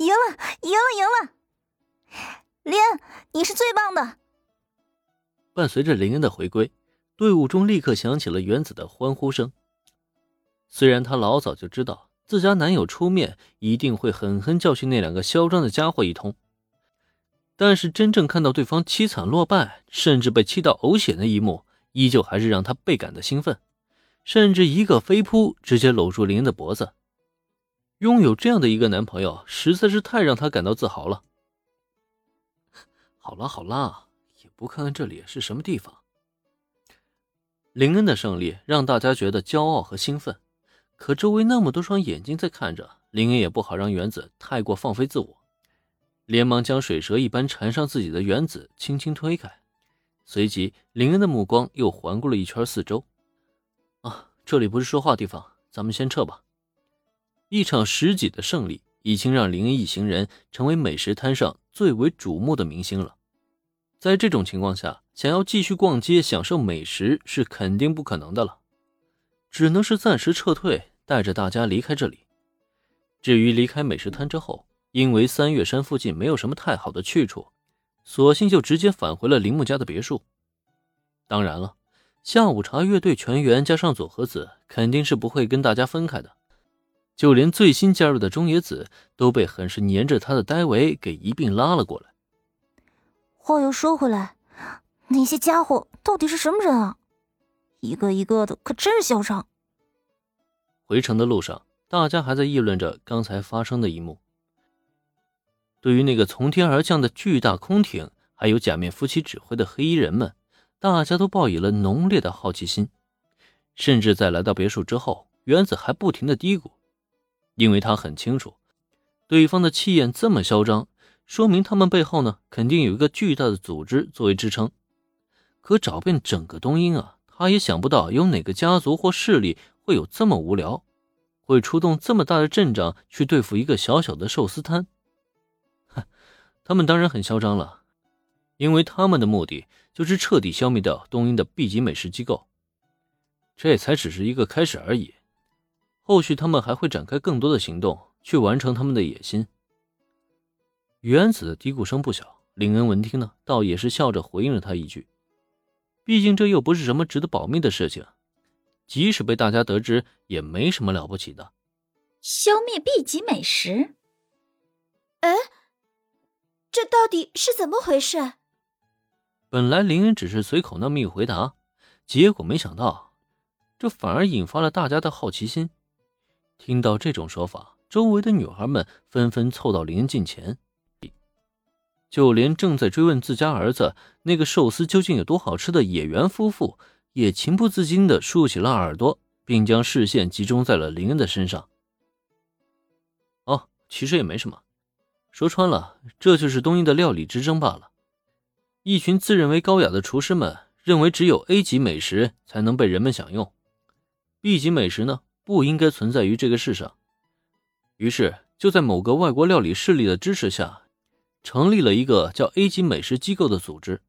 赢了，赢了，赢了！林恩，你是最棒的！伴随着林恩的回归，队伍中立刻响起了原子的欢呼声。虽然他老早就知道自家男友出面一定会狠狠教训那两个嚣张的家伙一通，但是真正看到对方凄惨落败，甚至被气到呕血那一幕，依旧还是让他倍感的兴奋，甚至一个飞扑，直接搂住林恩的脖子。拥有这样的一个男朋友，实在是太让他感到自豪了。好啦好啦，也不看看这里是什么地方。林恩的胜利让大家觉得骄傲和兴奋，可周围那么多双眼睛在看着，林恩也不好让原子太过放飞自我，连忙将水蛇一般缠上自己的原子轻轻推开，随即林恩的目光又环顾了一圈四周。啊，这里不是说话地方，咱们先撤吧。一场十几的胜利，已经让林恩一行人成为美食摊上最为瞩目的明星了。在这种情况下，想要继续逛街享受美食是肯定不可能的了，只能是暂时撤退，带着大家离开这里。至于离开美食摊之后，因为三月山附近没有什么太好的去处，索性就直接返回了铃木家的别墅。当然了，下午茶乐队全员加上佐和子肯定是不会跟大家分开的。就连最新加入的中野子都被很是黏着他的戴维给一并拉了过来。话又说回来，那些家伙到底是什么人啊？一个一个的，可真是嚣张。回城的路上，大家还在议论着刚才发生的一幕。对于那个从天而降的巨大空艇，还有假面夫妻指挥的黑衣人们，大家都抱以了浓烈的好奇心。甚至在来到别墅之后，原子还不停的嘀咕。因为他很清楚，对方的气焰这么嚣张，说明他们背后呢肯定有一个巨大的组织作为支撑。可找遍整个东英啊，他也想不到有哪个家族或势力会有这么无聊，会出动这么大的阵仗去对付一个小小的寿司摊。哼，他们当然很嚣张了，因为他们的目的就是彻底消灭掉东英的 B 级美食机构。这才只是一个开始而已。后续他们还会展开更多的行动，去完成他们的野心。原子的嘀咕声不小，林恩闻听呢，倒也是笑着回应了他一句：“毕竟这又不是什么值得保密的事情，即使被大家得知，也没什么了不起的。”消灭 B 级美食？哎，这到底是怎么回事？本来林恩只是随口那么一回答，结果没想到，这反而引发了大家的好奇心。听到这种说法，周围的女孩们纷纷凑到林恩近前，就连正在追问自家儿子那个寿司究竟有多好吃的野原夫妇，也情不自禁地竖起了耳朵，并将视线集中在了林恩的身上。哦，其实也没什么，说穿了，这就是东瀛的料理之争罢了。一群自认为高雅的厨师们认为，只有 A 级美食才能被人们享用，B 级美食呢？不应该存在于这个世上。于是，就在某个外国料理势力的支持下，成立了一个叫 A 级美食机构的组织。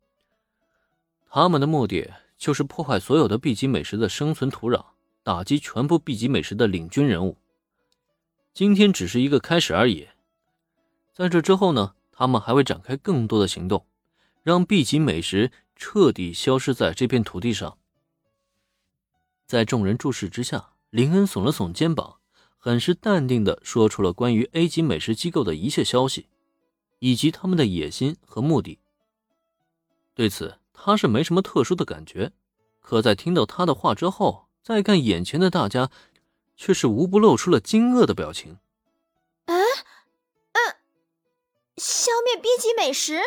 他们的目的就是破坏所有的 B 级美食的生存土壤，打击全部 B 级美食的领军人物。今天只是一个开始而已。在这之后呢，他们还会展开更多的行动，让 B 级美食彻底消失在这片土地上。在众人注视之下。林恩耸了耸肩膀，很是淡定地说出了关于 A 级美食机构的一切消息，以及他们的野心和目的。对此，他是没什么特殊的感觉，可在听到他的话之后，再看眼前的大家，却是无不露出了惊愕的表情。哎，嗯，消灭 B 级美食，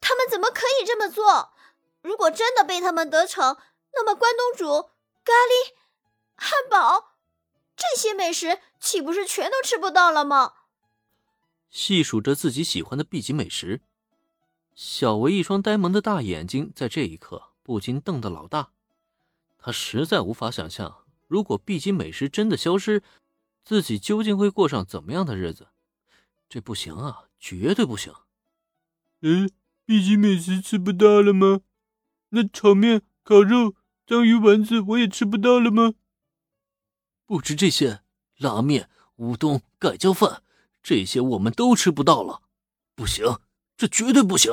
他们怎么可以这么做？如果真的被他们得逞，那么关东煮、咖喱……汉堡，这些美食岂不是全都吃不到了吗？细数着自己喜欢的 B 级美食，小维一双呆萌的大眼睛在这一刻不禁瞪得老大。他实在无法想象，如果 B 级美食真的消失，自己究竟会过上怎么样的日子？这不行啊，绝对不行！嗯，B 级美食吃不到了吗？那炒面、烤肉、章鱼丸子我也吃不到了吗？不止这些，拉面、乌冬、盖浇饭，这些我们都吃不到了。不行，这绝对不行！